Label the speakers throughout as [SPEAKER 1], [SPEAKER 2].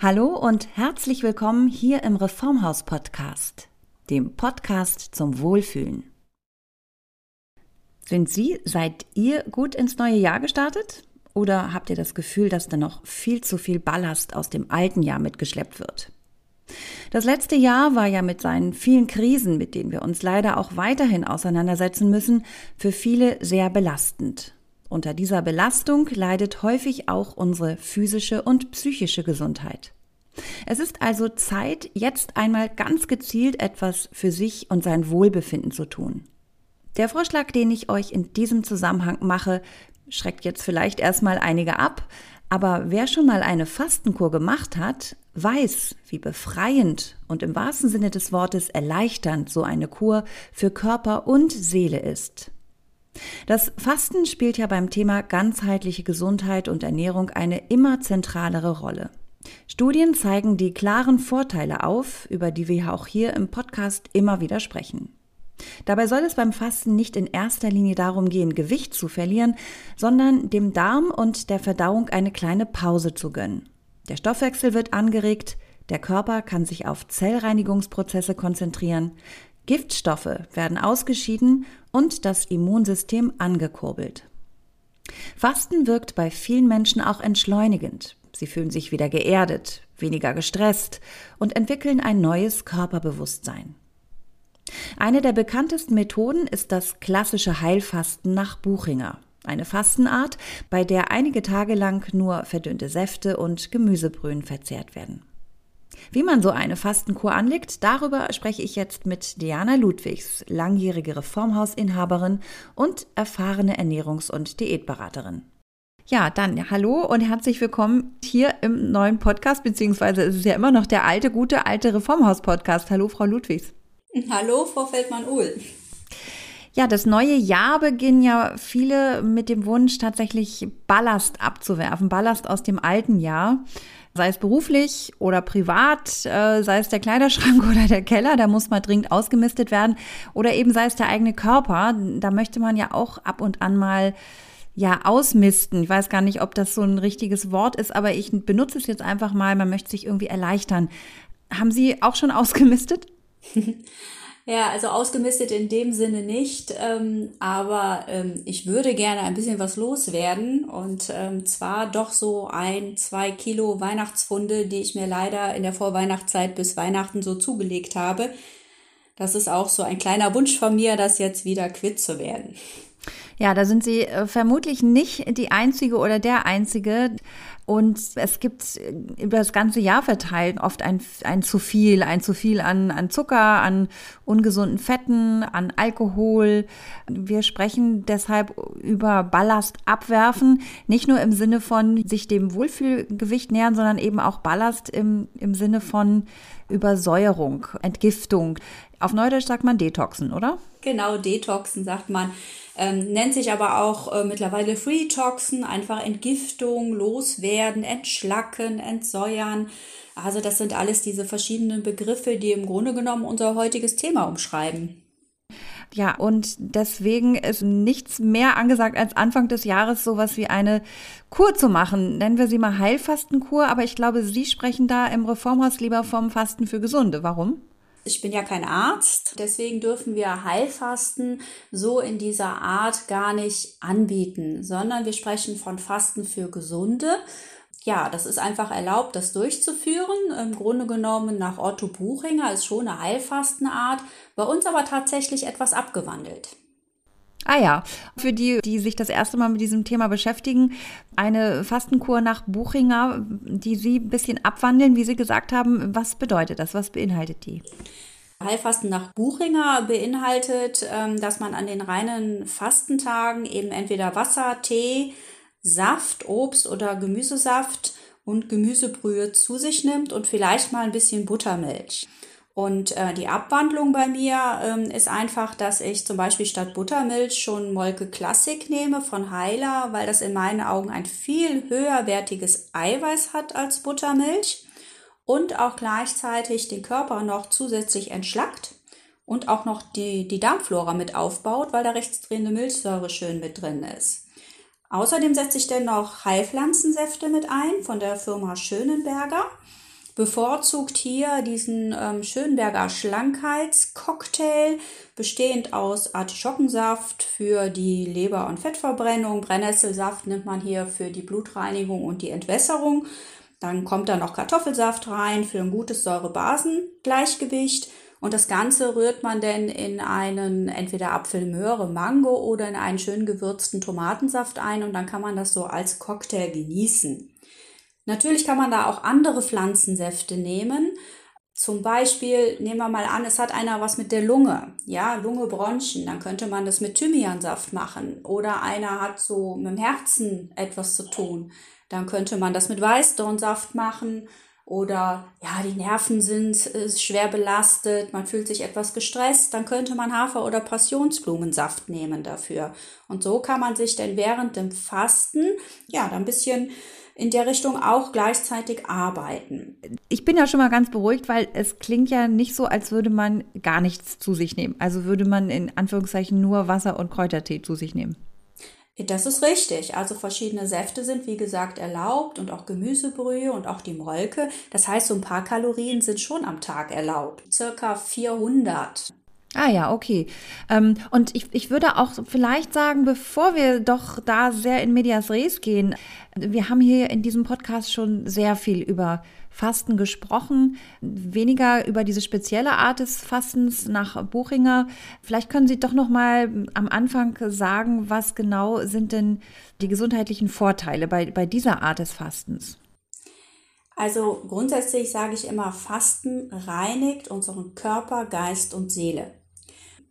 [SPEAKER 1] Hallo und herzlich willkommen hier im Reformhaus Podcast, dem Podcast zum Wohlfühlen. Sind Sie, seid ihr gut ins neue Jahr gestartet? Oder habt ihr das Gefühl, dass da noch viel zu viel Ballast aus dem alten Jahr mitgeschleppt wird? Das letzte Jahr war ja mit seinen vielen Krisen, mit denen wir uns leider auch weiterhin auseinandersetzen müssen, für viele sehr belastend. Unter dieser Belastung leidet häufig auch unsere physische und psychische Gesundheit. Es ist also Zeit, jetzt einmal ganz gezielt etwas für sich und sein Wohlbefinden zu tun. Der Vorschlag, den ich euch in diesem Zusammenhang mache, schreckt jetzt vielleicht erstmal einige ab, aber wer schon mal eine Fastenkur gemacht hat, weiß, wie befreiend und im wahrsten Sinne des Wortes erleichternd so eine Kur für Körper und Seele ist. Das Fasten spielt ja beim Thema ganzheitliche Gesundheit und Ernährung eine immer zentralere Rolle. Studien zeigen die klaren Vorteile auf, über die wir auch hier im Podcast immer wieder sprechen. Dabei soll es beim Fasten nicht in erster Linie darum gehen, Gewicht zu verlieren, sondern dem Darm und der Verdauung eine kleine Pause zu gönnen. Der Stoffwechsel wird angeregt, der Körper kann sich auf Zellreinigungsprozesse konzentrieren, Giftstoffe werden ausgeschieden und das Immunsystem angekurbelt. Fasten wirkt bei vielen Menschen auch entschleunigend. Sie fühlen sich wieder geerdet, weniger gestresst und entwickeln ein neues Körperbewusstsein. Eine der bekanntesten Methoden ist das klassische Heilfasten nach Buchinger. Eine Fastenart, bei der einige Tage lang nur verdünnte Säfte und Gemüsebrühen verzehrt werden. Wie man so eine Fastenkur anlegt, darüber spreche ich jetzt mit Diana Ludwigs, langjährige Reformhausinhaberin und erfahrene Ernährungs- und Diätberaterin. Ja, dann hallo und herzlich willkommen hier im neuen Podcast, beziehungsweise es ist ja immer noch der alte, gute, alte Reformhaus-Podcast. Hallo, Frau Ludwigs.
[SPEAKER 2] Hallo, Frau Feldmann-Uhl.
[SPEAKER 1] Ja, das neue Jahr beginnen ja viele mit dem Wunsch, tatsächlich Ballast abzuwerfen, Ballast aus dem alten Jahr sei es beruflich oder privat, äh, sei es der Kleiderschrank oder der Keller, da muss mal dringend ausgemistet werden, oder eben sei es der eigene Körper, da möchte man ja auch ab und an mal ja, ausmisten. Ich weiß gar nicht, ob das so ein richtiges Wort ist, aber ich benutze es jetzt einfach mal. Man möchte sich irgendwie erleichtern. Haben Sie auch schon ausgemistet?
[SPEAKER 2] Ja, also ausgemistet in dem Sinne nicht, ähm, aber ähm, ich würde gerne ein bisschen was loswerden und ähm, zwar doch so ein, zwei Kilo Weihnachtsfunde, die ich mir leider in der Vorweihnachtszeit bis Weihnachten so zugelegt habe. Das ist auch so ein kleiner Wunsch von mir, das jetzt wieder quitt zu werden.
[SPEAKER 1] Ja, da sind Sie äh, vermutlich nicht die Einzige oder der Einzige. Und es gibt äh, über das ganze Jahr verteilt oft ein, ein zu viel, ein zu viel an, an Zucker, an ungesunden Fetten, an Alkohol. Wir sprechen deshalb über Ballast abwerfen, nicht nur im Sinne von sich dem Wohlfühlgewicht nähern, sondern eben auch Ballast im, im Sinne von Übersäuerung, Entgiftung. Auf Neudeutsch sagt man Detoxen, oder?
[SPEAKER 2] Genau, Detoxen sagt man. Ähm, nennt sich aber auch äh, mittlerweile Free Toxen, einfach Entgiftung, loswerden, entschlacken, entsäuern. Also das sind alles diese verschiedenen Begriffe, die im Grunde genommen unser heutiges Thema umschreiben.
[SPEAKER 1] Ja, und deswegen ist nichts mehr angesagt, als Anfang des Jahres sowas wie eine Kur zu machen. Nennen wir sie mal Heilfastenkur, aber ich glaube, Sie sprechen da im Reformhaus lieber vom Fasten für Gesunde. Warum?
[SPEAKER 2] Ich bin ja kein Arzt, deswegen dürfen wir Heilfasten so in dieser Art gar nicht anbieten, sondern wir sprechen von Fasten für Gesunde. Ja, das ist einfach erlaubt, das durchzuführen. Im Grunde genommen nach Otto Buchinger ist schon eine Heilfastenart, bei uns aber tatsächlich etwas abgewandelt.
[SPEAKER 1] Ah ja, für die, die sich das erste Mal mit diesem Thema beschäftigen, eine Fastenkur nach Buchinger, die Sie ein bisschen abwandeln, wie Sie gesagt haben. Was bedeutet das? Was beinhaltet die?
[SPEAKER 2] Heilfasten nach Buchinger beinhaltet, ähm, dass man an den reinen Fastentagen eben entweder Wasser, Tee, Saft, Obst oder Gemüsesaft und Gemüsebrühe zu sich nimmt und vielleicht mal ein bisschen Buttermilch. Und äh, die Abwandlung bei mir ähm, ist einfach, dass ich zum Beispiel statt Buttermilch schon Molke Classic nehme von Heiler, weil das in meinen Augen ein viel höherwertiges Eiweiß hat als Buttermilch und auch gleichzeitig den Körper noch zusätzlich entschlackt und auch noch die, die Darmflora mit aufbaut, weil da rechtsdrehende Milchsäure schön mit drin ist. Außerdem setze ich dann noch Heilpflanzensäfte mit ein von der Firma Schönenberger bevorzugt hier diesen ähm, Schönberger Schlankheitscocktail, bestehend aus Artischockensaft für die Leber- und Fettverbrennung. Brennnesselsaft nimmt man hier für die Blutreinigung und die Entwässerung. Dann kommt da noch Kartoffelsaft rein für ein gutes Säure-Basen-Gleichgewicht. Und das Ganze rührt man dann in einen entweder Apfel, Möhre, Mango oder in einen schön gewürzten Tomatensaft ein und dann kann man das so als Cocktail genießen. Natürlich kann man da auch andere Pflanzensäfte nehmen. Zum Beispiel nehmen wir mal an, es hat einer was mit der Lunge, ja, Lunge, Bronchien, dann könnte man das mit Thymiansaft machen. Oder einer hat so mit dem Herzen etwas zu tun, dann könnte man das mit Weißdornsaft machen. Oder ja, die Nerven sind schwer belastet, man fühlt sich etwas gestresst, dann könnte man Hafer- oder Passionsblumensaft nehmen dafür. Und so kann man sich denn während dem Fasten ja dann ein bisschen in der Richtung auch gleichzeitig arbeiten.
[SPEAKER 1] Ich bin ja schon mal ganz beruhigt, weil es klingt ja nicht so, als würde man gar nichts zu sich nehmen. Also würde man in Anführungszeichen nur Wasser und Kräutertee zu sich nehmen.
[SPEAKER 2] Das ist richtig. Also verschiedene Säfte sind, wie gesagt, erlaubt und auch Gemüsebrühe und auch die Molke. Das heißt, so ein paar Kalorien sind schon am Tag erlaubt. Circa 400.
[SPEAKER 1] Ah ja, okay. Ähm, und ich, ich würde auch vielleicht sagen, bevor wir doch da sehr in Medias Res gehen, wir haben hier in diesem Podcast schon sehr viel über Fasten gesprochen, weniger über diese spezielle Art des Fastens nach Buchinger. Vielleicht können Sie doch noch mal am Anfang sagen, was genau sind denn die gesundheitlichen Vorteile bei, bei dieser Art des Fastens?
[SPEAKER 2] Also grundsätzlich sage ich immer, Fasten reinigt unseren Körper, Geist und Seele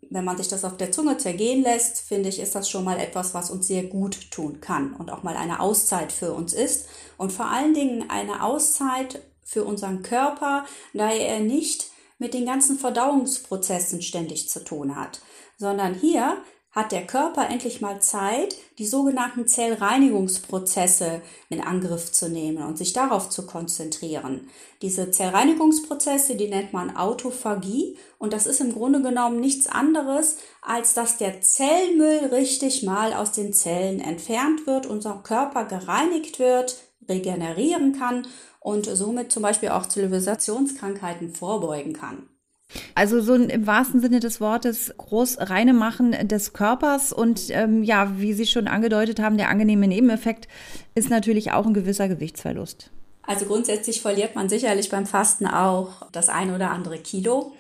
[SPEAKER 2] wenn man sich das auf der Zunge zergehen lässt, finde ich, ist das schon mal etwas, was uns sehr gut tun kann und auch mal eine Auszeit für uns ist. Und vor allen Dingen eine Auszeit für unseren Körper, da er nicht mit den ganzen Verdauungsprozessen ständig zu tun hat, sondern hier hat der Körper endlich mal Zeit, die sogenannten Zellreinigungsprozesse in Angriff zu nehmen und sich darauf zu konzentrieren. Diese Zellreinigungsprozesse, die nennt man Autophagie und das ist im Grunde genommen nichts anderes, als dass der Zellmüll richtig mal aus den Zellen entfernt wird, unser Körper gereinigt wird, regenerieren kann und somit zum Beispiel auch Zivilisationskrankheiten vorbeugen kann.
[SPEAKER 1] Also so im wahrsten Sinne des Wortes groß reine Machen des Körpers und ähm, ja, wie Sie schon angedeutet haben, der angenehme Nebeneffekt ist natürlich auch ein gewisser Gewichtsverlust.
[SPEAKER 2] Also grundsätzlich verliert man sicherlich beim Fasten auch das ein oder andere Kilo.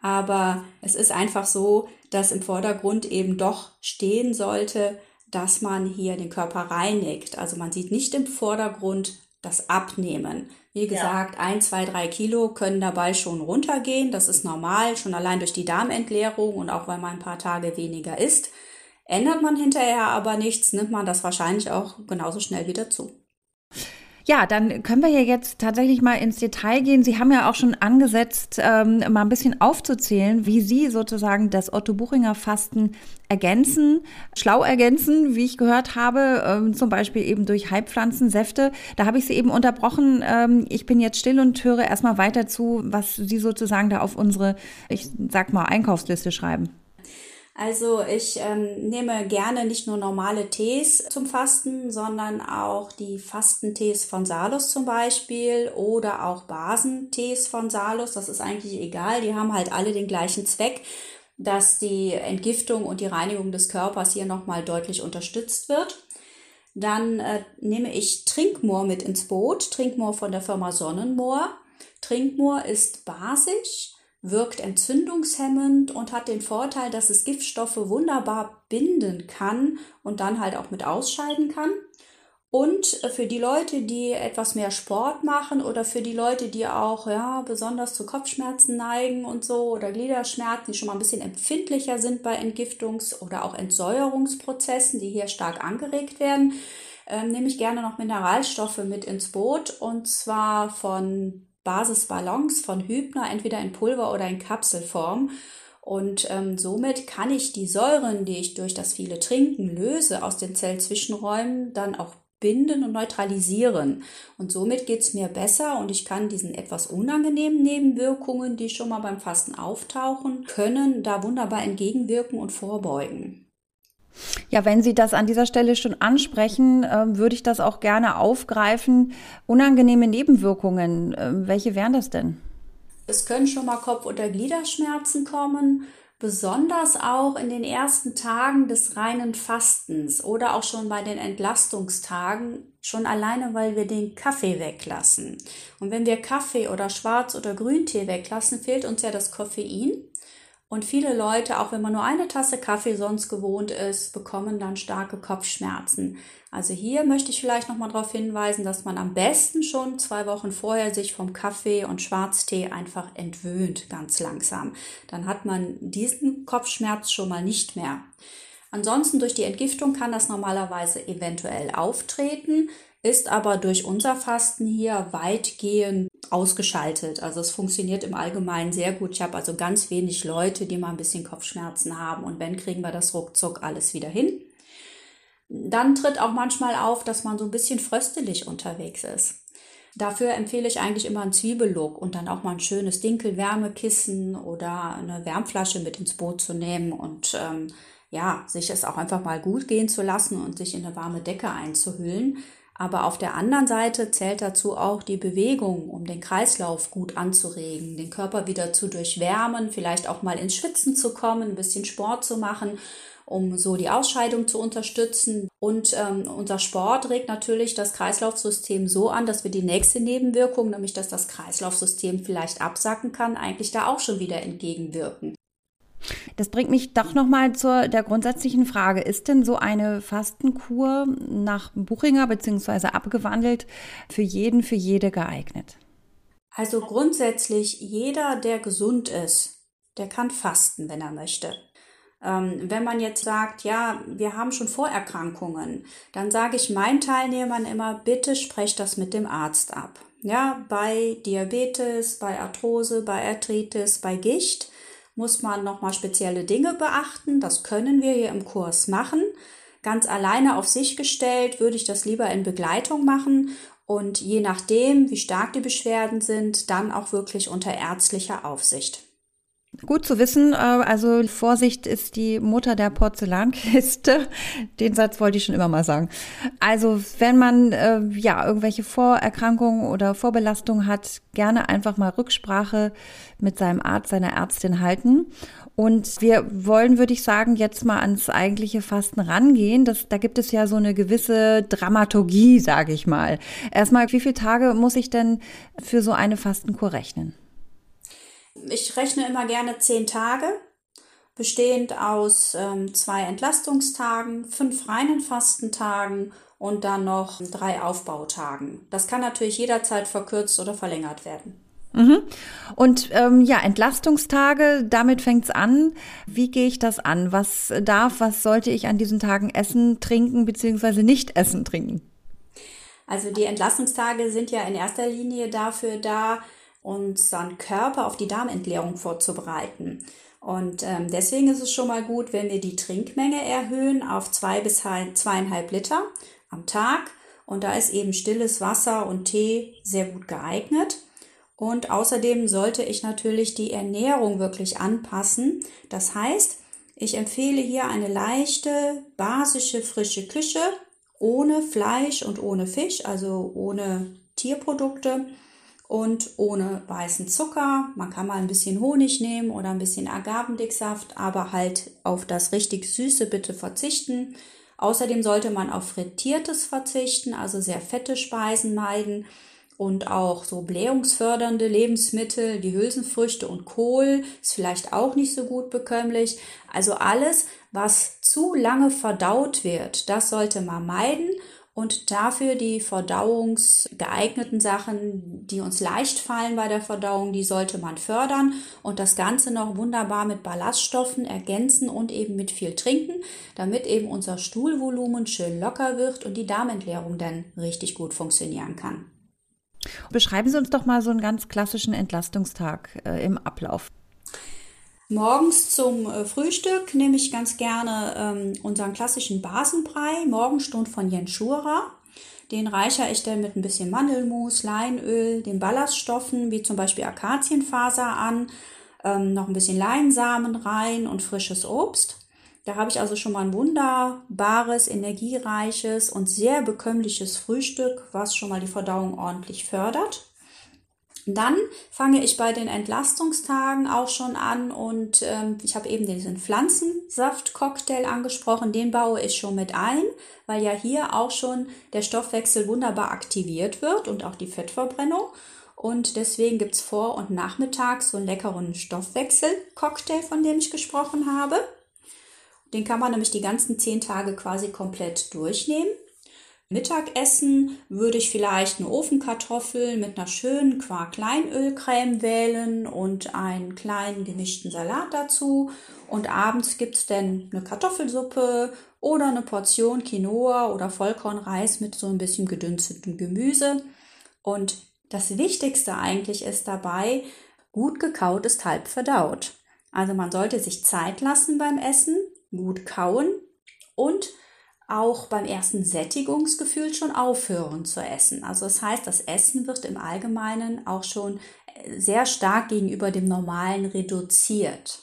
[SPEAKER 2] Aber es ist einfach so, dass im Vordergrund eben doch stehen sollte, dass man hier den Körper reinigt. Also man sieht nicht im Vordergrund das Abnehmen. Wie gesagt, ja. ein, zwei, drei Kilo können dabei schon runtergehen. Das ist normal, schon allein durch die Darmentleerung und auch weil man ein paar Tage weniger isst. Ändert man hinterher aber nichts, nimmt man das wahrscheinlich auch genauso schnell wieder zu.
[SPEAKER 1] Ja, dann können wir ja jetzt tatsächlich mal ins Detail gehen. Sie haben ja auch schon angesetzt, ähm, mal ein bisschen aufzuzählen, wie Sie sozusagen das Otto Buchinger Fasten ergänzen, schlau ergänzen, wie ich gehört habe, ähm, zum Beispiel eben durch Heilpflanzensäfte. Da habe ich Sie eben unterbrochen. Ähm, ich bin jetzt still und höre erstmal weiter zu, was Sie sozusagen da auf unsere, ich sag mal, Einkaufsliste schreiben.
[SPEAKER 2] Also ich ähm, nehme gerne nicht nur normale Tees zum Fasten, sondern auch die Fastentees von Salus zum Beispiel oder auch Basentees von Salus. Das ist eigentlich egal, die haben halt alle den gleichen Zweck, dass die Entgiftung und die Reinigung des Körpers hier nochmal deutlich unterstützt wird. Dann äh, nehme ich Trinkmoor mit ins Boot, Trinkmoor von der Firma Sonnenmoor. Trinkmoor ist basisch wirkt entzündungshemmend und hat den Vorteil, dass es Giftstoffe wunderbar binden kann und dann halt auch mit ausscheiden kann. Und für die Leute, die etwas mehr Sport machen oder für die Leute, die auch ja besonders zu Kopfschmerzen neigen und so oder Gliederschmerzen, die schon mal ein bisschen empfindlicher sind bei Entgiftungs- oder auch Entsäuerungsprozessen, die hier stark angeregt werden, äh, nehme ich gerne noch Mineralstoffe mit ins Boot und zwar von Basisballons von Hübner, entweder in Pulver oder in Kapselform. Und ähm, somit kann ich die Säuren, die ich durch das viele Trinken löse, aus den Zellzwischenräumen dann auch binden und neutralisieren. Und somit geht es mir besser und ich kann diesen etwas unangenehmen Nebenwirkungen, die schon mal beim Fasten auftauchen können, da wunderbar entgegenwirken und vorbeugen.
[SPEAKER 1] Ja, wenn Sie das an dieser Stelle schon ansprechen, äh, würde ich das auch gerne aufgreifen. Unangenehme Nebenwirkungen, äh, welche wären das denn?
[SPEAKER 2] Es können schon mal Kopf- oder Gliederschmerzen kommen, besonders auch in den ersten Tagen des reinen Fastens oder auch schon bei den Entlastungstagen, schon alleine, weil wir den Kaffee weglassen. Und wenn wir Kaffee oder Schwarz- oder Grüntee weglassen, fehlt uns ja das Koffein. Und viele Leute, auch wenn man nur eine Tasse Kaffee sonst gewohnt ist, bekommen dann starke Kopfschmerzen. Also hier möchte ich vielleicht nochmal darauf hinweisen, dass man am besten schon zwei Wochen vorher sich vom Kaffee und Schwarztee einfach entwöhnt, ganz langsam. Dann hat man diesen Kopfschmerz schon mal nicht mehr. Ansonsten durch die Entgiftung kann das normalerweise eventuell auftreten ist aber durch unser Fasten hier weitgehend ausgeschaltet. Also es funktioniert im Allgemeinen sehr gut. Ich habe also ganz wenig Leute, die mal ein bisschen Kopfschmerzen haben und wenn, kriegen wir das ruckzuck alles wieder hin. Dann tritt auch manchmal auf, dass man so ein bisschen fröstelig unterwegs ist. Dafür empfehle ich eigentlich immer einen Zwiebellook und dann auch mal ein schönes Dinkelwärmekissen oder eine Wärmflasche mit ins Boot zu nehmen und ähm, ja, sich es auch einfach mal gut gehen zu lassen und sich in eine warme Decke einzuhüllen. Aber auf der anderen Seite zählt dazu auch die Bewegung, um den Kreislauf gut anzuregen, den Körper wieder zu durchwärmen, vielleicht auch mal ins Schwitzen zu kommen, ein bisschen Sport zu machen, um so die Ausscheidung zu unterstützen. Und ähm, unser Sport regt natürlich das Kreislaufsystem so an, dass wir die nächste Nebenwirkung, nämlich dass das Kreislaufsystem vielleicht absacken kann, eigentlich da auch schon wieder entgegenwirken.
[SPEAKER 1] Das bringt mich doch nochmal zur der grundsätzlichen Frage. Ist denn so eine Fastenkur nach Buchinger beziehungsweise abgewandelt für jeden, für jede geeignet?
[SPEAKER 2] Also grundsätzlich jeder, der gesund ist, der kann fasten, wenn er möchte. Ähm, wenn man jetzt sagt, ja, wir haben schon Vorerkrankungen, dann sage ich meinen Teilnehmern immer, bitte sprecht das mit dem Arzt ab. Ja, bei Diabetes, bei Arthrose, bei Arthritis, bei Gicht muss man nochmal spezielle Dinge beachten. Das können wir hier im Kurs machen. Ganz alleine auf sich gestellt würde ich das lieber in Begleitung machen und je nachdem, wie stark die Beschwerden sind, dann auch wirklich unter ärztlicher Aufsicht.
[SPEAKER 1] Gut zu wissen, äh, also Vorsicht ist die Mutter der Porzellankiste. Den Satz wollte ich schon immer mal sagen. Also wenn man äh, ja irgendwelche Vorerkrankungen oder Vorbelastungen hat, gerne einfach mal Rücksprache mit seinem Arzt, seiner Ärztin halten. Und wir wollen, würde ich sagen, jetzt mal ans eigentliche Fasten rangehen. Das, da gibt es ja so eine gewisse Dramaturgie, sage ich mal. Erstmal, wie viele Tage muss ich denn für so eine Fastenkur rechnen?
[SPEAKER 2] Ich rechne immer gerne zehn Tage, bestehend aus ähm, zwei Entlastungstagen, fünf reinen Fastentagen und dann noch drei Aufbautagen. Das kann natürlich jederzeit verkürzt oder verlängert werden.
[SPEAKER 1] Mhm. Und ähm, ja, Entlastungstage, damit fängt's an. Wie gehe ich das an? Was darf, was sollte ich an diesen Tagen essen, trinken beziehungsweise nicht essen, trinken?
[SPEAKER 2] Also die Entlastungstage sind ja in erster Linie dafür da, unseren Körper auf die Darmentleerung vorzubereiten. Und ähm, deswegen ist es schon mal gut, wenn wir die Trinkmenge erhöhen auf zwei bis zweieinhalb Liter am Tag. Und da ist eben stilles Wasser und Tee sehr gut geeignet. Und außerdem sollte ich natürlich die Ernährung wirklich anpassen. Das heißt, ich empfehle hier eine leichte, basische, frische Küche ohne Fleisch und ohne Fisch, also ohne Tierprodukte und ohne weißen Zucker. Man kann mal ein bisschen Honig nehmen oder ein bisschen Agavendicksaft, aber halt auf das richtig Süße bitte verzichten. Außerdem sollte man auf Frittiertes verzichten, also sehr fette Speisen meiden und auch so blähungsfördernde Lebensmittel, die Hülsenfrüchte und Kohl ist vielleicht auch nicht so gut bekömmlich. Also alles, was zu lange verdaut wird, das sollte man meiden und dafür die verdauungsgeeigneten Sachen, die uns leicht fallen bei der Verdauung, die sollte man fördern und das Ganze noch wunderbar mit Ballaststoffen ergänzen und eben mit viel trinken, damit eben unser Stuhlvolumen schön locker wird und die Darmentleerung dann richtig gut funktionieren kann.
[SPEAKER 1] Beschreiben Sie uns doch mal so einen ganz klassischen Entlastungstag äh, im Ablauf.
[SPEAKER 2] Morgens zum äh, Frühstück nehme ich ganz gerne ähm, unseren klassischen Basenbrei, Morgenstund von Jens Schurer. Den reichere ich dann mit ein bisschen Mandelmus, Leinöl, den Ballaststoffen wie zum Beispiel Akazienfaser an, ähm, noch ein bisschen Leinsamen rein und frisches Obst. Da habe ich also schon mal ein wunderbares, energiereiches und sehr bekömmliches Frühstück, was schon mal die Verdauung ordentlich fördert. Dann fange ich bei den Entlastungstagen auch schon an und ähm, ich habe eben diesen Pflanzensaft-Cocktail angesprochen, den baue ich schon mit ein, weil ja hier auch schon der Stoffwechsel wunderbar aktiviert wird und auch die Fettverbrennung. Und deswegen gibt es vor und nachmittags so einen leckeren Stoffwechsel-Cocktail, von dem ich gesprochen habe. Den kann man nämlich die ganzen zehn Tage quasi komplett durchnehmen. Mittagessen würde ich vielleicht eine Ofenkartoffel mit einer schönen Quark-Kleinölcreme wählen und einen kleinen gemischten Salat dazu. Und abends gibt es dann eine Kartoffelsuppe oder eine Portion Quinoa oder Vollkornreis mit so ein bisschen gedünstetem Gemüse. Und das Wichtigste eigentlich ist dabei, gut gekaut ist halb verdaut. Also man sollte sich Zeit lassen beim Essen, gut kauen und auch beim ersten Sättigungsgefühl schon aufhören zu essen. Also das heißt, das Essen wird im Allgemeinen auch schon äh, sehr stark gegenüber dem Normalen reduziert.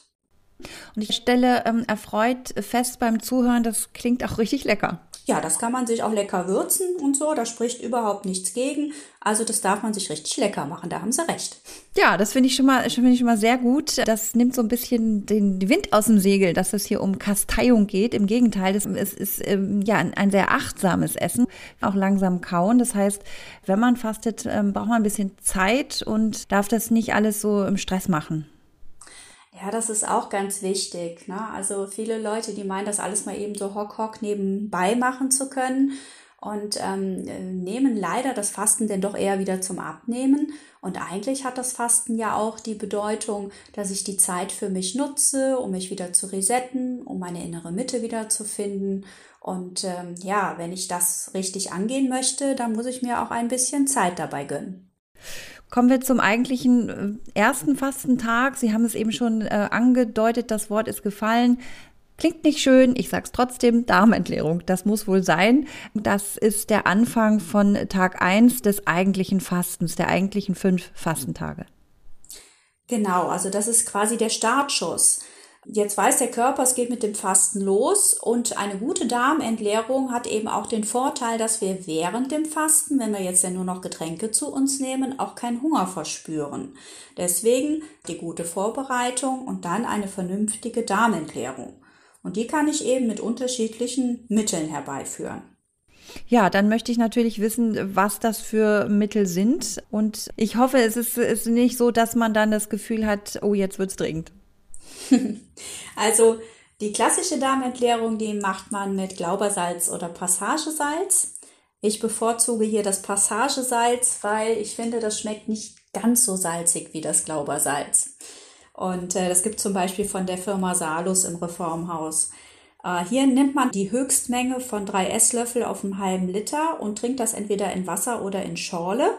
[SPEAKER 1] Und ich stelle ähm, erfreut fest beim Zuhören, das klingt auch richtig lecker.
[SPEAKER 2] Ja, das kann man sich auch lecker würzen und so, da spricht überhaupt nichts gegen. Also das darf man sich richtig lecker machen, da haben sie recht.
[SPEAKER 1] Ja, das finde ich schon mal, finde ich schon mal sehr gut. Das nimmt so ein bisschen den Wind aus dem Segel, dass es hier um Kasteiung geht. Im Gegenteil, das ist, ist ähm, ja ein sehr achtsames Essen, auch langsam kauen. Das heißt, wenn man fastet, ähm, braucht man ein bisschen Zeit und darf das nicht alles so im Stress machen.
[SPEAKER 2] Ja, das ist auch ganz wichtig. Ne? Also viele Leute, die meinen, das alles mal eben so hock hock nebenbei machen zu können und ähm, nehmen leider das Fasten denn doch eher wieder zum Abnehmen. Und eigentlich hat das Fasten ja auch die Bedeutung, dass ich die Zeit für mich nutze, um mich wieder zu resetten, um meine innere Mitte wieder zu finden. Und ähm, ja, wenn ich das richtig angehen möchte, dann muss ich mir auch ein bisschen Zeit dabei gönnen.
[SPEAKER 1] Kommen wir zum eigentlichen äh, ersten Fastentag. Sie haben es eben schon äh, angedeutet, das Wort ist gefallen. Klingt nicht schön, ich sag's trotzdem, Darmentleerung, das muss wohl sein. Das ist der Anfang von Tag 1 des eigentlichen Fastens, der eigentlichen fünf Fastentage.
[SPEAKER 2] Genau, also das ist quasi der Startschuss. Jetzt weiß der Körper, es geht mit dem Fasten los und eine gute Darmentleerung hat eben auch den Vorteil, dass wir während dem Fasten, wenn wir jetzt ja nur noch Getränke zu uns nehmen, auch keinen Hunger verspüren. Deswegen die gute Vorbereitung und dann eine vernünftige Darmentleerung. Und die kann ich eben mit unterschiedlichen Mitteln herbeiführen.
[SPEAKER 1] Ja, dann möchte ich natürlich wissen, was das für Mittel sind. Und ich hoffe, es ist, ist nicht so, dass man dann das Gefühl hat, oh, jetzt wird's dringend.
[SPEAKER 2] also die klassische Darmentleerung, die macht man mit Glaubersalz oder Passagesalz. Ich bevorzuge hier das Passagesalz, weil ich finde, das schmeckt nicht ganz so salzig wie das Glaubersalz. Und äh, das gibt zum Beispiel von der Firma Salus im Reformhaus. Äh, hier nimmt man die Höchstmenge von drei Esslöffel auf einem halben Liter und trinkt das entweder in Wasser oder in Schorle.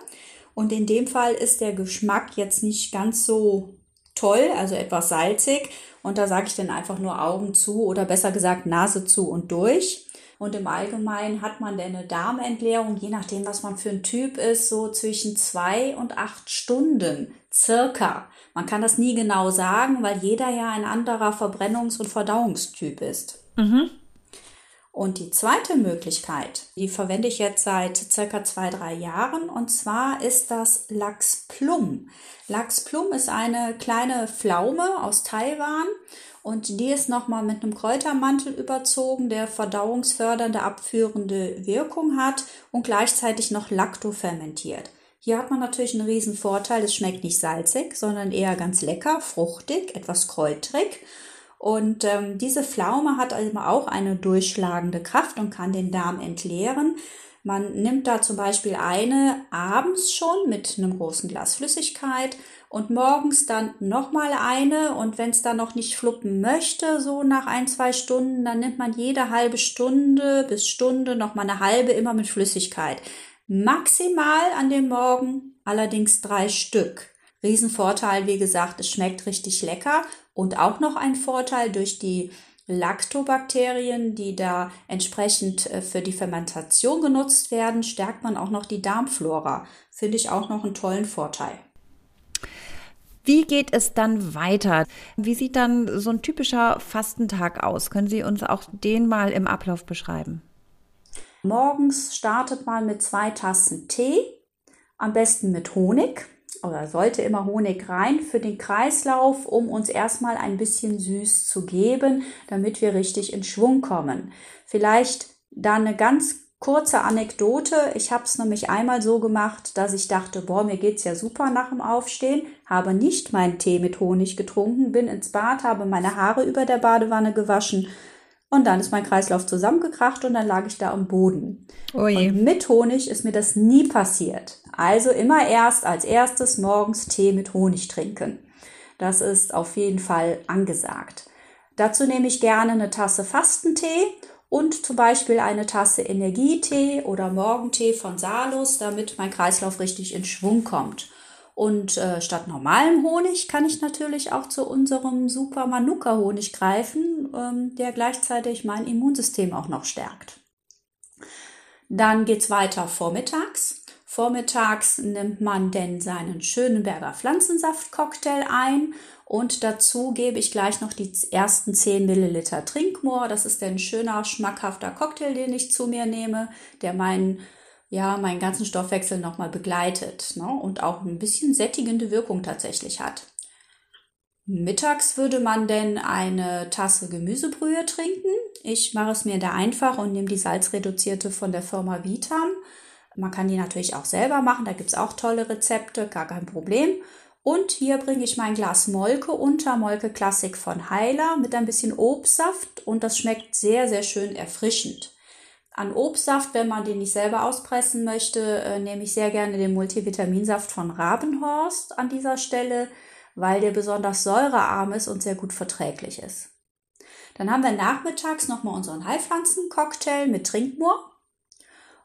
[SPEAKER 2] Und in dem Fall ist der Geschmack jetzt nicht ganz so toll, also etwas salzig. Und da sage ich dann einfach nur Augen zu oder besser gesagt Nase zu und durch. Und im Allgemeinen hat man dann eine Darmentleerung, je nachdem, was man für ein Typ ist, so zwischen zwei und acht Stunden circa. Man kann das nie genau sagen, weil jeder ja ein anderer Verbrennungs- und Verdauungstyp ist. Mhm. Und die zweite Möglichkeit, die verwende ich jetzt seit circa zwei, drei Jahren, und zwar ist das Lachsplum. Lachsplum ist eine kleine Pflaume aus Taiwan und die ist nochmal mit einem Kräutermantel überzogen, der verdauungsfördernde, abführende Wirkung hat und gleichzeitig noch laktofermentiert. Hier hat man natürlich einen riesen Vorteil, es schmeckt nicht salzig, sondern eher ganz lecker, fruchtig, etwas kräutrig und ähm, diese Pflaume hat also auch eine durchschlagende Kraft und kann den Darm entleeren. Man nimmt da zum Beispiel eine abends schon mit einem großen Glas Flüssigkeit und morgens dann nochmal eine. Und wenn es dann noch nicht fluppen möchte, so nach ein, zwei Stunden, dann nimmt man jede halbe Stunde bis Stunde nochmal eine halbe immer mit Flüssigkeit. Maximal an dem Morgen allerdings drei Stück. Riesenvorteil, wie gesagt, es schmeckt richtig lecker und auch noch ein Vorteil durch die Lactobakterien, die da entsprechend äh, für die Fermentation genutzt werden, stärkt man auch noch die Darmflora. Finde ich auch noch einen tollen Vorteil.
[SPEAKER 1] Wie geht es dann weiter? Wie sieht dann so ein typischer Fastentag aus? Können Sie uns auch den mal im Ablauf beschreiben?
[SPEAKER 2] Morgens startet man mit zwei Tassen Tee, am besten mit Honig oder sollte immer Honig rein für den Kreislauf, um uns erstmal ein bisschen süß zu geben, damit wir richtig in Schwung kommen. Vielleicht dann eine ganz Kurze Anekdote. Ich habe es nämlich einmal so gemacht, dass ich dachte, boah, mir geht's ja super nach dem Aufstehen, habe nicht meinen Tee mit Honig getrunken, bin ins Bad, habe meine Haare über der Badewanne gewaschen und dann ist mein Kreislauf zusammengekracht und dann lag ich da am Boden. Oh und mit Honig ist mir das nie passiert. Also immer erst als erstes morgens Tee mit Honig trinken. Das ist auf jeden Fall angesagt. Dazu nehme ich gerne eine Tasse Fastentee und zum Beispiel eine Tasse Energietee oder Morgentee von Salus, damit mein Kreislauf richtig in Schwung kommt. Und äh, statt normalem Honig kann ich natürlich auch zu unserem Super Manuka Honig greifen, ähm, der gleichzeitig mein Immunsystem auch noch stärkt. Dann geht's weiter vormittags. Vormittags nimmt man denn seinen Schönenberger Pflanzensaft-Cocktail ein und dazu gebe ich gleich noch die ersten 10 Milliliter Trinkmoor. Das ist ein schöner, schmackhafter Cocktail, den ich zu mir nehme, der meinen, ja, meinen ganzen Stoffwechsel nochmal begleitet ne? und auch ein bisschen sättigende Wirkung tatsächlich hat. Mittags würde man denn eine Tasse Gemüsebrühe trinken. Ich mache es mir da einfach und nehme die salzreduzierte von der Firma Vitam. Man kann die natürlich auch selber machen, da gibt es auch tolle Rezepte, gar kein Problem. Und hier bringe ich mein Glas Molke unter, Molke Klassik von Heiler mit ein bisschen Obstsaft und das schmeckt sehr, sehr schön erfrischend. An Obstsaft, wenn man den nicht selber auspressen möchte, äh, nehme ich sehr gerne den Multivitaminsaft von Rabenhorst an dieser Stelle, weil der besonders säurearm ist und sehr gut verträglich ist. Dann haben wir nachmittags nochmal unseren Heilpflanzencocktail mit Trinkmoor.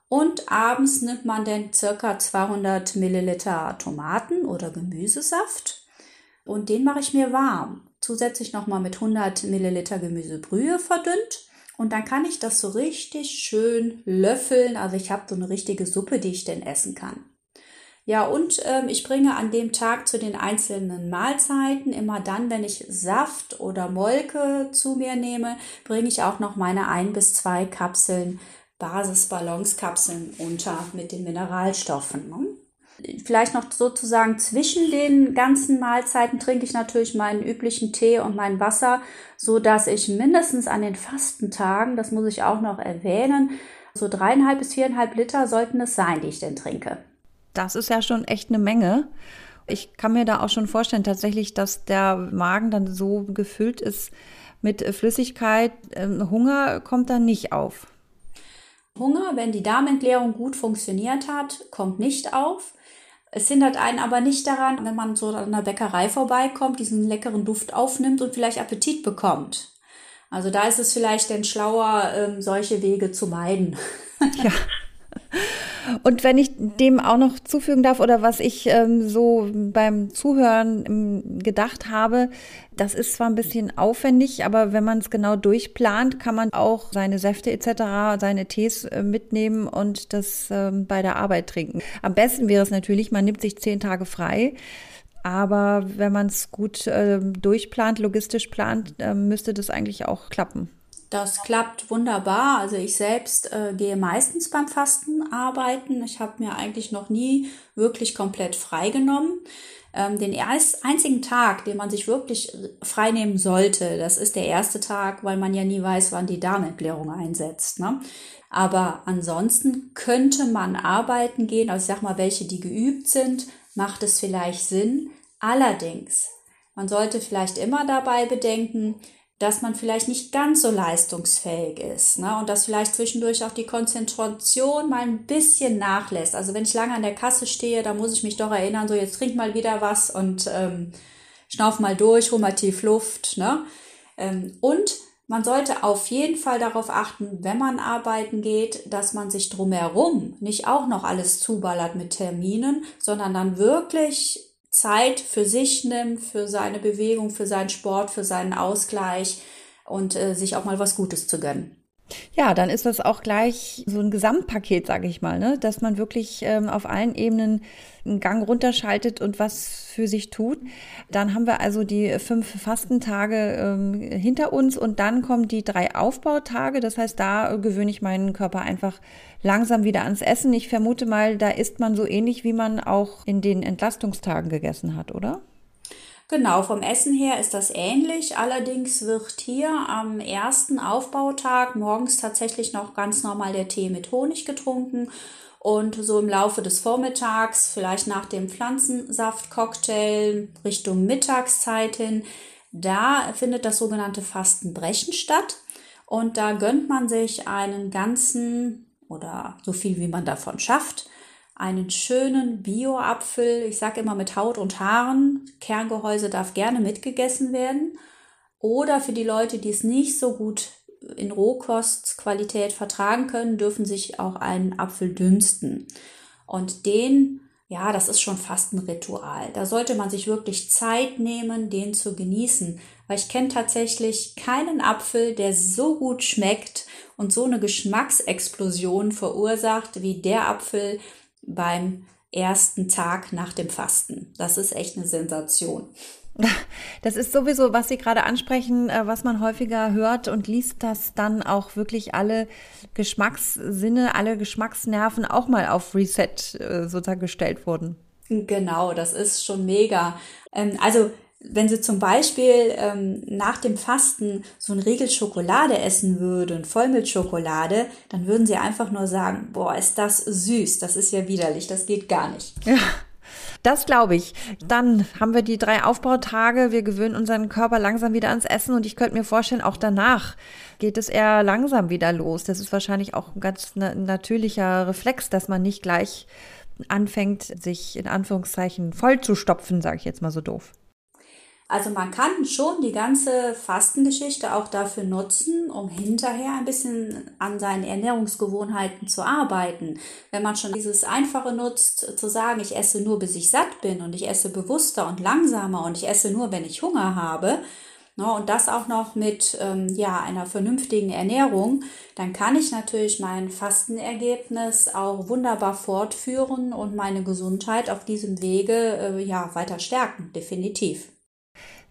[SPEAKER 2] Und abends nimmt man dann circa 200 Milliliter Tomaten oder Gemüsesaft und den mache ich mir warm. Zusätzlich nochmal mit 100 Milliliter Gemüsebrühe verdünnt und dann kann ich das so richtig schön löffeln. Also ich habe so eine richtige Suppe, die ich denn essen kann. Ja, und ähm, ich bringe an dem Tag zu den einzelnen Mahlzeiten immer dann, wenn ich Saft oder Molke zu mir nehme, bringe ich auch noch meine ein bis zwei Kapseln Basisbalancekapseln unter mit den Mineralstoffen. Ne? Vielleicht noch sozusagen zwischen den ganzen Mahlzeiten trinke ich natürlich meinen üblichen Tee und mein Wasser, so dass ich mindestens an den Fastentagen, das muss ich auch noch erwähnen, so dreieinhalb bis viereinhalb Liter sollten es sein, die ich denn trinke.
[SPEAKER 1] Das ist ja schon echt eine Menge. Ich kann mir da auch schon vorstellen, tatsächlich, dass der Magen dann so gefüllt ist mit Flüssigkeit. Ähm, Hunger kommt dann nicht auf.
[SPEAKER 2] Hunger, wenn die Darmentleerung gut funktioniert hat, kommt nicht auf. Es hindert einen aber nicht daran, wenn man so an der Bäckerei vorbeikommt, diesen leckeren Duft aufnimmt und vielleicht Appetit bekommt. Also da ist es vielleicht denn schlauer, ähm, solche Wege zu meiden.
[SPEAKER 1] Ja. Und wenn ich dem auch noch zufügen darf oder was ich ähm, so beim Zuhören ähm, gedacht habe, das ist zwar ein bisschen aufwendig, aber wenn man es genau durchplant, kann man auch seine Säfte etc., seine Tees äh, mitnehmen und das ähm, bei der Arbeit trinken. Am besten wäre es natürlich, man nimmt sich zehn Tage frei. Aber wenn man es gut äh, durchplant, logistisch plant, äh, müsste das eigentlich auch klappen.
[SPEAKER 2] Das klappt wunderbar. Also ich selbst äh, gehe meistens beim Fasten arbeiten. Ich habe mir eigentlich noch nie wirklich komplett freigenommen. Ähm, den erst, einzigen Tag, den man sich wirklich frei nehmen sollte, das ist der erste Tag, weil man ja nie weiß, wann die Darmentleerung einsetzt. Ne? Aber ansonsten könnte man arbeiten gehen. Also ich sag mal, welche, die geübt sind, macht es vielleicht Sinn. Allerdings, man sollte vielleicht immer dabei bedenken, dass man vielleicht nicht ganz so leistungsfähig ist ne? und dass vielleicht zwischendurch auch die Konzentration mal ein bisschen nachlässt. Also wenn ich lange an der Kasse stehe, da muss ich mich doch erinnern, so jetzt trink mal wieder was und ähm, schnauf mal durch, hol mal tief Luft. Ne? Ähm, und man sollte auf jeden Fall darauf achten, wenn man arbeiten geht, dass man sich drumherum nicht auch noch alles zuballert mit Terminen, sondern dann wirklich Zeit für sich nimmt, für seine Bewegung, für seinen Sport, für seinen Ausgleich und äh, sich auch mal was Gutes zu gönnen.
[SPEAKER 1] Ja, dann ist das auch gleich so ein Gesamtpaket, sage ich mal, ne? dass man wirklich ähm, auf allen Ebenen einen Gang runterschaltet und was für sich tut. Dann haben wir also die fünf Fastentage ähm, hinter uns und dann kommen die drei Aufbautage. Das heißt, da gewöhne ich meinen Körper einfach langsam wieder ans Essen. Ich vermute mal, da isst man so ähnlich, wie man auch in den Entlastungstagen gegessen hat, oder?
[SPEAKER 2] Genau, vom Essen her ist das ähnlich. Allerdings wird hier am ersten Aufbautag morgens tatsächlich noch ganz normal der Tee mit Honig getrunken und so im Laufe des Vormittags, vielleicht nach dem Pflanzensaftcocktail Richtung Mittagszeit hin, da findet das sogenannte Fastenbrechen statt. Und da gönnt man sich einen ganzen oder so viel wie man davon schafft, einen schönen Bio-Apfel, ich sage immer mit Haut und Haaren. Kerngehäuse darf gerne mitgegessen werden. Oder für die Leute, die es nicht so gut in Rohkostqualität vertragen können, dürfen sich auch einen Apfel dünsten. Und den, ja, das ist schon fast ein Ritual. Da sollte man sich wirklich Zeit nehmen, den zu genießen. Weil ich kenne tatsächlich keinen Apfel, der so gut schmeckt und so eine Geschmacksexplosion verursacht wie der Apfel beim ersten Tag nach dem Fasten. Das ist echt eine Sensation.
[SPEAKER 1] Das ist sowieso, was Sie gerade ansprechen, äh, was man häufiger hört und liest, dass dann auch wirklich alle Geschmackssinne, alle Geschmacksnerven auch mal auf Reset äh, sozusagen gestellt wurden.
[SPEAKER 2] Genau, das ist schon mega. Ähm, also wenn Sie zum Beispiel ähm, nach dem Fasten so ein Riegel Schokolade essen würden, Vollmilchschokolade, dann würden Sie einfach nur sagen, boah, ist das süß, das ist ja widerlich, das geht gar nicht.
[SPEAKER 1] Ja. Das glaube ich. Dann haben wir die drei Aufbautage. Wir gewöhnen unseren Körper langsam wieder ans Essen und ich könnte mir vorstellen, auch danach geht es eher langsam wieder los. Das ist wahrscheinlich auch ein ganz natürlicher Reflex, dass man nicht gleich anfängt, sich in Anführungszeichen voll zu stopfen, sage ich jetzt mal so doof.
[SPEAKER 2] Also man kann schon die ganze Fastengeschichte auch dafür nutzen, um hinterher ein bisschen an seinen Ernährungsgewohnheiten zu arbeiten. Wenn man schon dieses Einfache nutzt, zu sagen, ich esse nur bis ich satt bin und ich esse bewusster und langsamer und ich esse nur, wenn ich Hunger habe, ne, und das auch noch mit ähm, ja, einer vernünftigen Ernährung, dann kann ich natürlich mein Fastenergebnis auch wunderbar fortführen und meine Gesundheit auf diesem Wege äh, ja, weiter stärken, definitiv.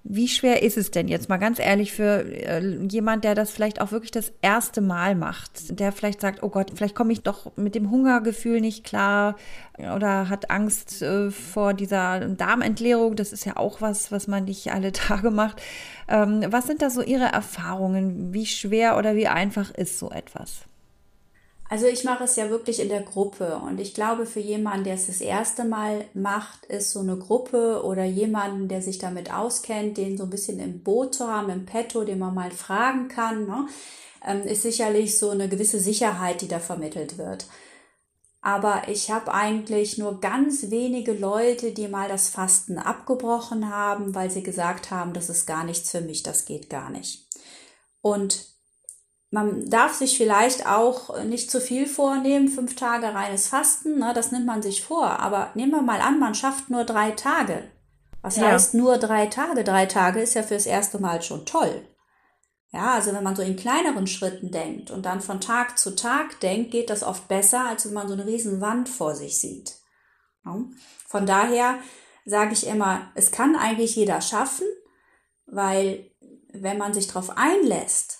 [SPEAKER 1] Wie schwer ist es denn jetzt mal ganz ehrlich für äh, jemand, der das vielleicht auch wirklich das erste Mal macht, der vielleicht sagt, oh Gott, vielleicht komme ich doch mit dem Hungergefühl nicht klar oder hat Angst äh, vor dieser Darmentleerung. Das ist ja auch was, was man nicht alle Tage macht. Ähm, was sind da so Ihre Erfahrungen? Wie schwer oder wie einfach ist so etwas?
[SPEAKER 2] Also ich mache es ja wirklich in der Gruppe und ich glaube, für jemanden, der es das erste Mal macht, ist so eine Gruppe oder jemanden, der sich damit auskennt, den so ein bisschen im Boot zu haben, im Petto, den man mal fragen kann, ne, ähm, ist sicherlich so eine gewisse Sicherheit, die da vermittelt wird. Aber ich habe eigentlich nur ganz wenige Leute, die mal das Fasten abgebrochen haben, weil sie gesagt haben, das ist gar nichts für mich, das geht gar nicht. Und man darf sich vielleicht auch nicht zu viel vornehmen, fünf Tage reines Fasten, ne, das nimmt man sich vor. Aber nehmen wir mal an, man schafft nur drei Tage. Was ja. heißt nur drei Tage? Drei Tage ist ja fürs erste Mal schon toll. Ja, also wenn man so in kleineren Schritten denkt und dann von Tag zu Tag denkt, geht das oft besser, als wenn man so eine riesen Wand vor sich sieht. Von daher sage ich immer, es kann eigentlich jeder schaffen, weil wenn man sich darauf einlässt,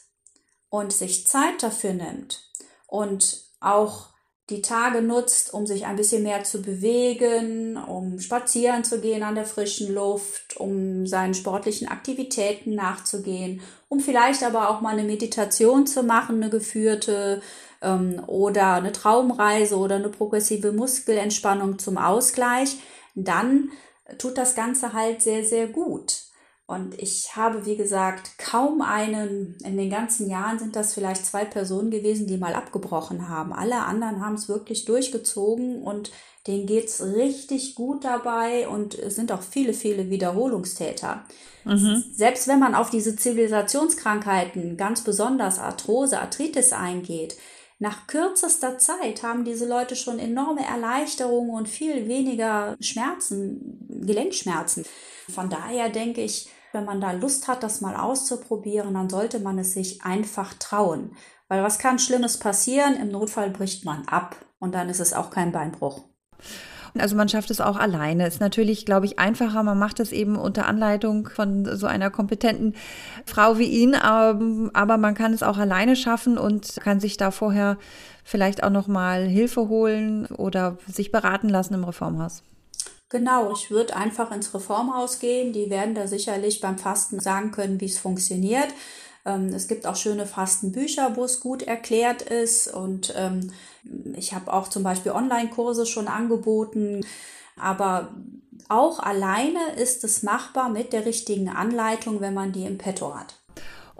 [SPEAKER 2] und sich Zeit dafür nimmt und auch die Tage nutzt, um sich ein bisschen mehr zu bewegen, um spazieren zu gehen an der frischen Luft, um seinen sportlichen Aktivitäten nachzugehen, um vielleicht aber auch mal eine Meditation zu machen, eine geführte ähm, oder eine Traumreise oder eine progressive Muskelentspannung zum Ausgleich, dann tut das Ganze halt sehr, sehr gut. Und ich habe, wie gesagt, kaum einen, in den ganzen Jahren sind das vielleicht zwei Personen gewesen, die mal abgebrochen haben. Alle anderen haben es wirklich durchgezogen und denen geht es richtig gut dabei und es sind auch viele, viele Wiederholungstäter. Mhm. Selbst wenn man auf diese Zivilisationskrankheiten, ganz besonders Arthrose, Arthritis eingeht, nach kürzester Zeit haben diese Leute schon enorme Erleichterungen und viel weniger Schmerzen, Gelenkschmerzen. Von daher denke ich, Wenn man da Lust hat, das mal auszuprobieren, dann sollte man es sich einfach trauen. Weil was kann Schlimmes passieren? Im Notfall bricht man ab und dann ist es auch kein Beinbruch.
[SPEAKER 1] Also man schafft es auch alleine. Ist natürlich, glaube ich, einfacher. Man macht es eben unter Anleitung von so einer kompetenten Frau wie ihn. Ähm, aber man kann es auch alleine schaffen und kann sich da vorher vielleicht auch noch mal Hilfe holen oder sich beraten lassen im Reformhaus.
[SPEAKER 2] Genau, ich würde einfach ins Reformhaus gehen. Die werden da sicherlich beim Fasten sagen können, wie es funktioniert. Ähm, es gibt auch schöne Fastenbücher, wo es gut erklärt ist. Und ähm, ich habe auch zum Beispiel Online-Kurse schon angeboten. Aber auch alleine ist es machbar mit der richtigen Anleitung, wenn man die im Petto hat.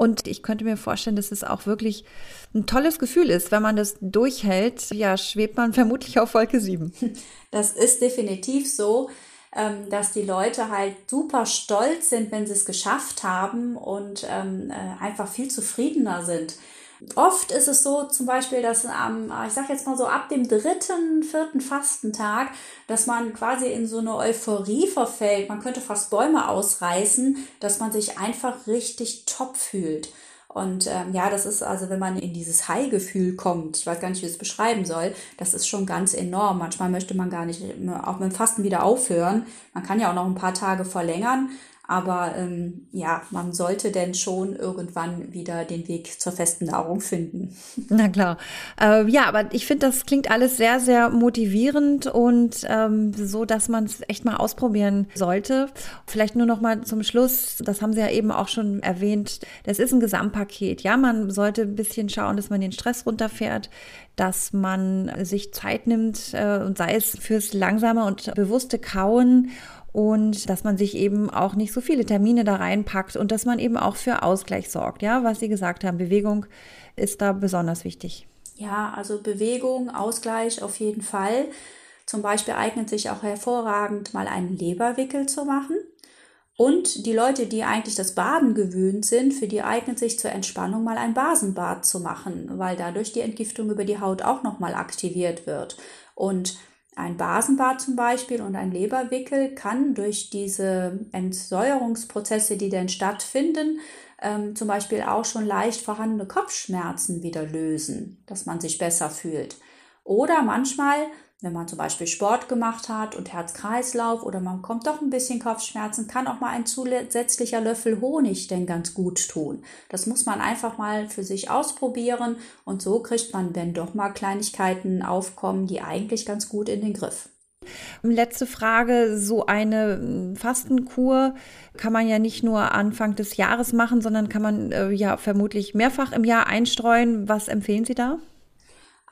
[SPEAKER 1] Und ich könnte mir vorstellen, dass es auch wirklich ein tolles Gefühl ist, wenn man das durchhält. Ja, schwebt man vermutlich auf Wolke 7.
[SPEAKER 2] Das ist definitiv so, ähm, dass die Leute halt super stolz sind, wenn sie es geschafft haben und ähm, äh, einfach viel zufriedener sind. Oft ist es so zum Beispiel, dass am, ich sag jetzt mal so ab dem dritten, vierten Fastentag, dass man quasi in so eine Euphorie verfällt. Man könnte fast Bäume ausreißen, dass man sich einfach richtig top fühlt. Und ähm, ja, das ist also, wenn man in dieses High-Gefühl kommt, ich weiß gar nicht, wie ich es beschreiben soll, das ist schon ganz enorm. Manchmal möchte man gar nicht auch mit dem Fasten wieder aufhören. Man kann ja auch noch ein paar Tage verlängern, aber ähm, ja, man sollte denn schon irgendwann wieder den Weg zur festen Nahrung finden.
[SPEAKER 1] Na klar. Äh, ja, aber ich finde, das klingt alles sehr, sehr motivierend und ähm, so, dass man es echt mal ausprobieren sollte. Vielleicht nur noch mal zum Schluss, das haben Sie ja eben auch schon erwähnt, das ist ein Gesamtpaket. Ja, man sollte ein bisschen schauen, dass man den Stress runterfährt, dass man sich Zeit nimmt äh, und sei es fürs langsame und bewusste Kauen und dass man sich eben auch nicht so viele Termine da reinpackt und dass man eben auch für Ausgleich sorgt. Ja, was Sie gesagt haben, Bewegung ist da besonders wichtig.
[SPEAKER 2] Ja, also Bewegung, Ausgleich auf jeden Fall. Zum Beispiel eignet sich auch hervorragend, mal einen Leberwickel zu machen. Und die Leute, die eigentlich das Baden gewöhnt sind, für die eignet sich zur Entspannung mal ein Basenbad zu machen, weil dadurch die Entgiftung über die Haut auch nochmal aktiviert wird. Und ein Basenbad zum Beispiel und ein Leberwickel kann durch diese Entsäuerungsprozesse, die denn stattfinden, ähm, zum Beispiel auch schon leicht vorhandene Kopfschmerzen wieder lösen, dass man sich besser fühlt. Oder manchmal wenn man zum Beispiel Sport gemacht hat und Herz-Kreislauf oder man kommt doch ein bisschen Kopfschmerzen, kann auch mal ein zusätzlicher Löffel Honig denn ganz gut tun. Das muss man einfach mal für sich ausprobieren und so kriegt man, wenn doch mal Kleinigkeiten aufkommen, die eigentlich ganz gut in den Griff.
[SPEAKER 1] Letzte Frage, so eine hm, Fastenkur kann man ja nicht nur Anfang des Jahres machen, sondern kann man äh, ja vermutlich mehrfach im Jahr einstreuen. Was empfehlen Sie da?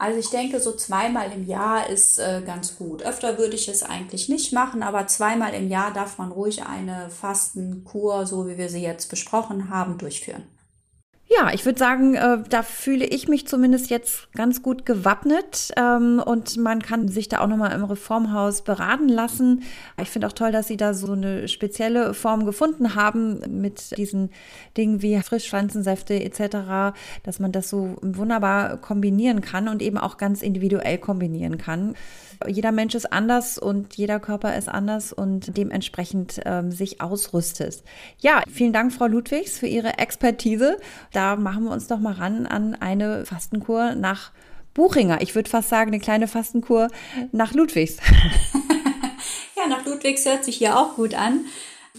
[SPEAKER 2] Also ich denke, so zweimal im Jahr ist äh, ganz gut. Öfter würde ich es eigentlich nicht machen, aber zweimal im Jahr darf man ruhig eine Fastenkur, so wie wir sie jetzt besprochen haben, durchführen.
[SPEAKER 1] Ja, ich würde sagen, äh, da fühle ich mich zumindest jetzt ganz gut gewappnet ähm, und man kann sich da auch nochmal im Reformhaus beraten lassen. Ich finde auch toll, dass Sie da so eine spezielle Form gefunden haben mit diesen Dingen wie Frischpflanzensäfte etc., dass man das so wunderbar kombinieren kann und eben auch ganz individuell kombinieren kann jeder Mensch ist anders und jeder Körper ist anders und dementsprechend ähm, sich ausrüstet. Ja, vielen Dank, Frau Ludwigs, für Ihre Expertise. Da machen wir uns doch mal ran an eine Fastenkur nach Buchinger. Ich würde fast sagen, eine kleine Fastenkur nach Ludwigs.
[SPEAKER 2] ja, nach Ludwigs hört sich hier auch gut an.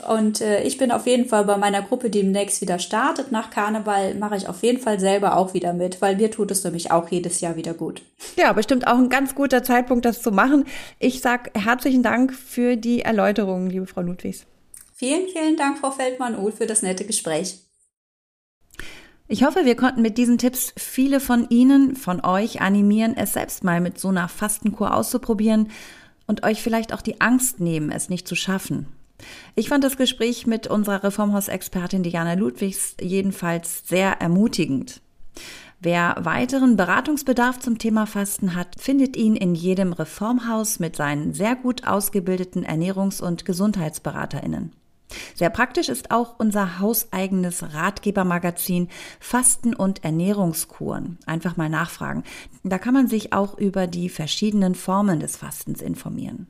[SPEAKER 2] Und äh, ich bin auf jeden Fall bei meiner Gruppe, die demnächst wieder startet nach Karneval, mache ich auf jeden Fall selber auch wieder mit, weil mir tut es nämlich auch jedes Jahr wieder gut.
[SPEAKER 1] Ja, bestimmt auch ein ganz guter Zeitpunkt, das zu machen. Ich sage herzlichen Dank für die Erläuterungen, liebe Frau Ludwigs.
[SPEAKER 2] Vielen, vielen Dank, Frau Feldmann-Uhl, für das nette Gespräch.
[SPEAKER 1] Ich hoffe, wir konnten mit diesen Tipps viele von Ihnen, von euch animieren, es selbst mal mit so einer Fastenkur auszuprobieren und euch vielleicht auch die Angst nehmen, es nicht zu schaffen. Ich fand das Gespräch mit unserer Reformhausexpertin Diana Ludwigs jedenfalls sehr ermutigend. Wer weiteren Beratungsbedarf zum Thema Fasten hat, findet ihn in jedem Reformhaus mit seinen sehr gut ausgebildeten Ernährungs- und Gesundheitsberaterinnen. Sehr praktisch ist auch unser hauseigenes Ratgebermagazin Fasten und Ernährungskuren. Einfach mal nachfragen. Da kann man sich auch über die verschiedenen Formen des Fastens informieren.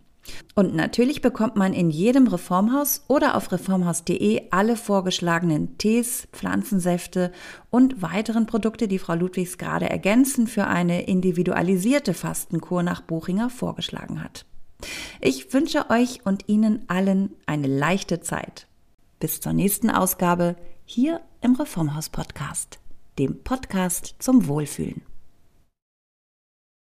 [SPEAKER 1] Und natürlich bekommt man in jedem Reformhaus oder auf reformhaus.de alle vorgeschlagenen Tees, Pflanzensäfte und weiteren Produkte, die Frau Ludwigs gerade ergänzen für eine individualisierte Fastenkur nach Buchinger vorgeschlagen hat. Ich wünsche euch und Ihnen allen eine leichte Zeit. Bis zur nächsten Ausgabe hier im Reformhaus Podcast, dem Podcast zum Wohlfühlen.